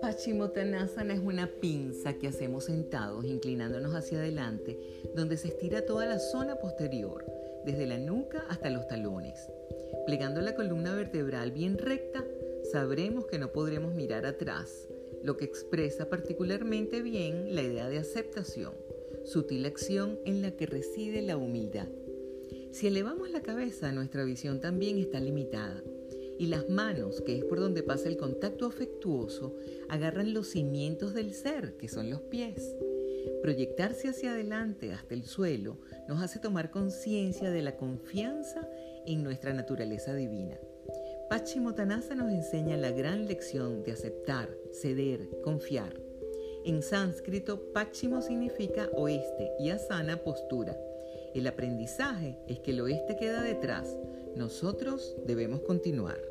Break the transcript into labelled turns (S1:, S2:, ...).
S1: Paschimottanasana es una pinza que hacemos sentados, inclinándonos hacia adelante, donde se estira toda la zona posterior, desde la nuca hasta los talones. Plegando la columna vertebral bien recta, sabremos que no podremos mirar atrás, lo que expresa particularmente bien la idea de aceptación, sutil acción en la que reside la humildad. Si elevamos la cabeza, nuestra visión también está limitada y las manos, que es por donde pasa el contacto afectuoso, agarran los cimientos del ser, que son los pies. Proyectarse hacia adelante hasta el suelo nos hace tomar conciencia de la confianza en nuestra naturaleza divina. Paschimottanasa nos enseña la gran lección de aceptar, ceder, confiar. En sánscrito, Pachimo significa oeste y asana postura. El aprendizaje es que el oeste queda detrás, nosotros debemos continuar.